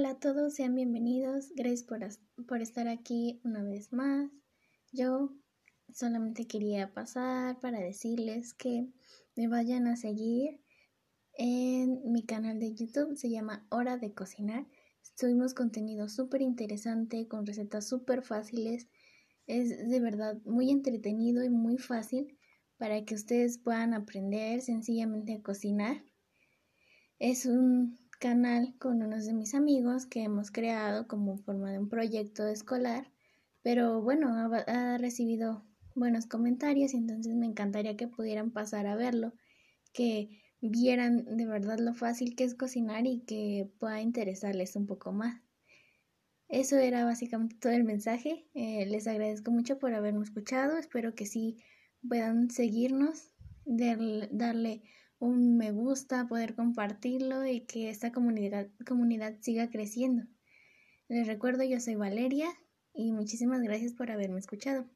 Hola a todos, sean bienvenidos. Gracias por, por, estar aquí una vez más. Yo solamente quería pasar para decirles que me vayan a seguir en mi canal de YouTube. Se llama Hora de Cocinar. Subimos contenido súper interesante con recetas súper fáciles. Es de verdad muy entretenido y muy fácil para que ustedes puedan aprender sencillamente a cocinar. Es un canal con unos de mis amigos que hemos creado como forma de un proyecto escolar, pero bueno, ha, recibido buenos comentarios y entonces me encantaría que pudieran pasar a verlo, que vieran de verdad lo fácil que es cocinar y que pueda interesarles un poco más. Eso era básicamente todo el mensaje. Eh, les agradezco mucho por haberme escuchado. Espero que sí puedan seguirnos, darle un me gusta, poder compartirlo y que esta comunidad, comunidad siga creciendo. Les recuerdo, yo soy Valeria y muchísimas gracias por haberme escuchado.